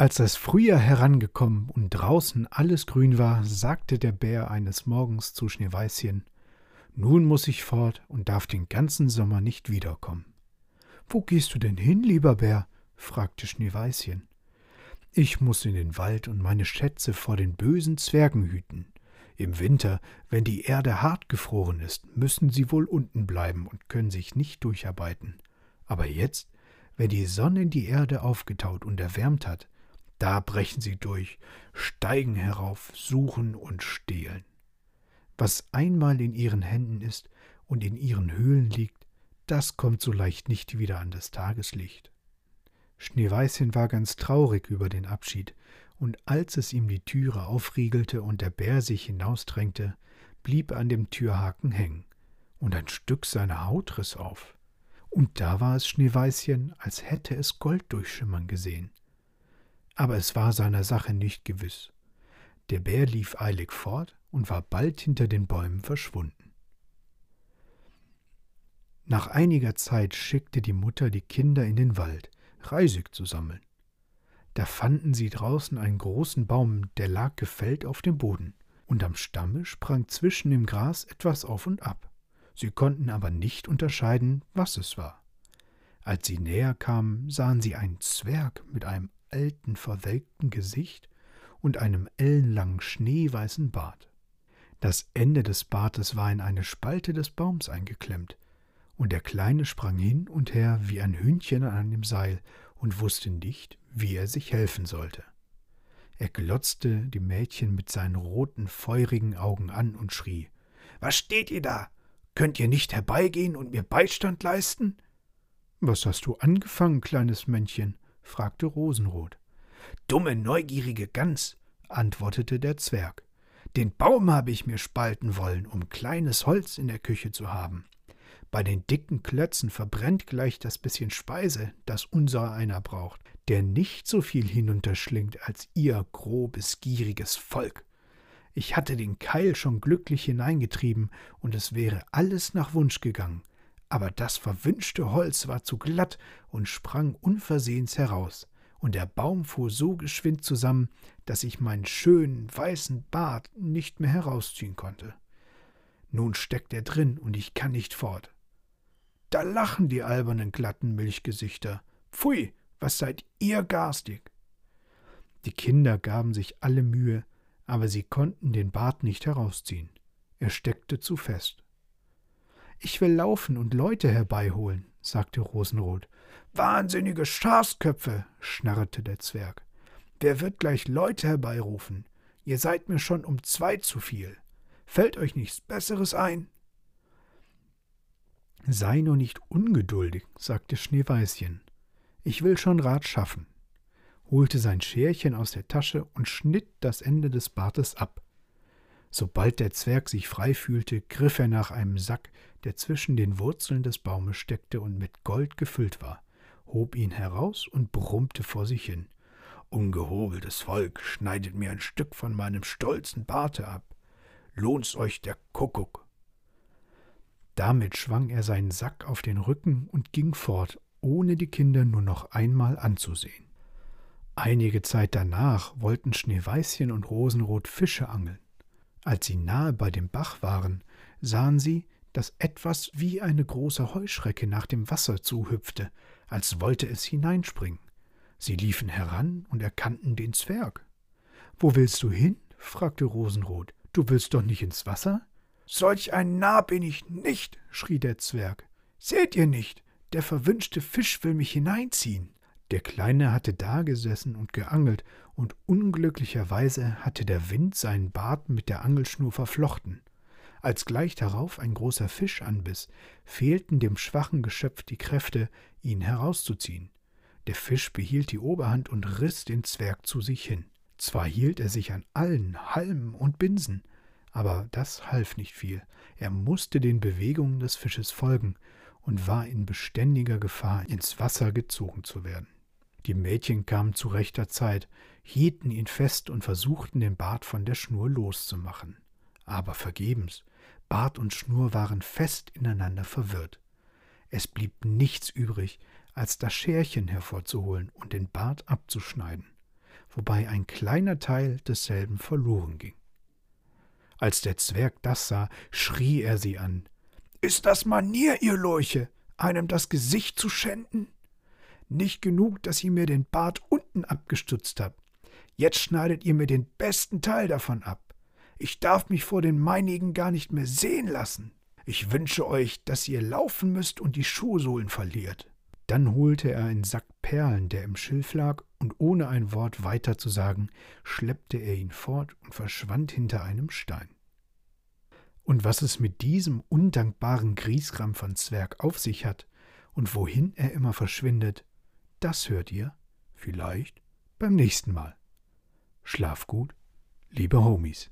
Als das Frühjahr herangekommen und draußen alles grün war, sagte der Bär eines Morgens zu Schneeweißchen Nun muss ich fort und darf den ganzen Sommer nicht wiederkommen. Wo gehst du denn hin, lieber Bär? fragte Schneeweißchen. Ich muss in den Wald und meine Schätze vor den bösen Zwergen hüten. Im Winter, wenn die Erde hart gefroren ist, müssen sie wohl unten bleiben und können sich nicht durcharbeiten. Aber jetzt, wenn die Sonne die Erde aufgetaut und erwärmt hat, da brechen sie durch, steigen herauf, suchen und stehlen. Was einmal in ihren Händen ist und in ihren Höhlen liegt, das kommt so leicht nicht wieder an das Tageslicht. Schneeweißchen war ganz traurig über den Abschied, und als es ihm die Türe aufriegelte und der Bär sich hinausdrängte, blieb er an dem Türhaken hängen, und ein Stück seiner Haut riss auf. Und da war es Schneeweißchen, als hätte es Gold durchschimmern gesehen aber es war seiner Sache nicht gewiss. Der Bär lief eilig fort und war bald hinter den Bäumen verschwunden. Nach einiger Zeit schickte die Mutter die Kinder in den Wald, Reisig zu sammeln. Da fanden sie draußen einen großen Baum, der lag gefällt auf dem Boden, und am Stamme sprang zwischen dem Gras etwas auf und ab. Sie konnten aber nicht unterscheiden, was es war. Als sie näher kamen, sahen sie einen Zwerg mit einem alten, verwelkten Gesicht und einem ellenlangen, schneeweißen Bart. Das Ende des Bartes war in eine Spalte des Baums eingeklemmt, und der Kleine sprang hin und her wie ein Hühnchen an einem Seil und wusste nicht, wie er sich helfen sollte. Er glotzte die Mädchen mit seinen roten, feurigen Augen an und schrie Was steht ihr da? Könnt ihr nicht herbeigehen und mir Beistand leisten? Was hast du angefangen, kleines Männchen? Fragte Rosenrot. Dumme, neugierige Gans, antwortete der Zwerg. Den Baum habe ich mir spalten wollen, um kleines Holz in der Küche zu haben. Bei den dicken Klötzen verbrennt gleich das bisschen Speise, das unser einer braucht, der nicht so viel hinunterschlingt als ihr grobes, gieriges Volk. Ich hatte den Keil schon glücklich hineingetrieben, und es wäre alles nach Wunsch gegangen, aber das verwünschte Holz war zu glatt und sprang unversehens heraus, und der Baum fuhr so geschwind zusammen, dass ich meinen schönen weißen Bart nicht mehr herausziehen konnte. Nun steckt er drin und ich kann nicht fort. Da lachen die albernen glatten Milchgesichter. Pfui, was seid ihr garstig? Die Kinder gaben sich alle Mühe, aber sie konnten den Bart nicht herausziehen. Er steckte zu fest. Ich will laufen und Leute herbeiholen, sagte Rosenrot. Wahnsinnige Schafsköpfe, schnarrte der Zwerg. Wer wird gleich Leute herbeirufen? Ihr seid mir schon um zwei zu viel. Fällt euch nichts Besseres ein? Sei nur nicht ungeduldig, sagte Schneeweißchen. Ich will schon Rat schaffen, holte sein Scherchen aus der Tasche und schnitt das Ende des Bartes ab. Sobald der Zwerg sich frei fühlte, griff er nach einem Sack, der zwischen den Wurzeln des Baumes steckte und mit Gold gefüllt war, hob ihn heraus und brummte vor sich hin. Ungehobeltes Volk, schneidet mir ein Stück von meinem stolzen Barte ab. Lohnt's euch der Kuckuck. Damit schwang er seinen Sack auf den Rücken und ging fort, ohne die Kinder nur noch einmal anzusehen. Einige Zeit danach wollten Schneeweißchen und Rosenrot Fische angeln. Als sie nahe bei dem Bach waren, sahen sie, dass etwas wie eine große Heuschrecke nach dem Wasser zuhüpfte, als wollte es hineinspringen. Sie liefen heran und erkannten den Zwerg. Wo willst du hin? fragte Rosenrot. Du willst doch nicht ins Wasser? Solch ein Narr bin ich nicht, schrie der Zwerg. Seht ihr nicht, der verwünschte Fisch will mich hineinziehen. Der Kleine hatte dagesessen und geangelt, und unglücklicherweise hatte der Wind seinen Bart mit der Angelschnur verflochten. Als gleich darauf ein großer Fisch anbiss, fehlten dem schwachen Geschöpf die Kräfte, ihn herauszuziehen. Der Fisch behielt die Oberhand und riß den Zwerg zu sich hin. Zwar hielt er sich an allen Halmen und Binsen, aber das half nicht viel. Er musste den Bewegungen des Fisches folgen und war in beständiger Gefahr, ins Wasser gezogen zu werden. Die Mädchen kamen zu rechter Zeit, hielten ihn fest und versuchten, den Bart von der Schnur loszumachen. Aber vergebens. Bart und Schnur waren fest ineinander verwirrt. Es blieb nichts übrig, als das Scherchen hervorzuholen und den Bart abzuschneiden. wobei ein kleiner Teil desselben verloren ging. Als der Zwerg das sah, schrie er sie an. Ist das Manier, ihr Lurche, einem das Gesicht zu schänden? Nicht genug, dass ihr mir den Bart unten abgestutzt habt. Jetzt schneidet ihr mir den besten Teil davon ab. Ich darf mich vor den meinigen gar nicht mehr sehen lassen. Ich wünsche euch, dass ihr laufen müsst und die Schuhsohlen verliert. Dann holte er einen Sack Perlen, der im Schilf lag, und ohne ein Wort weiter zu sagen, schleppte er ihn fort und verschwand hinter einem Stein. Und was es mit diesem undankbaren Griesgram von Zwerg auf sich hat und wohin er immer verschwindet, das hört ihr vielleicht beim nächsten Mal. Schlaf gut, liebe Homies.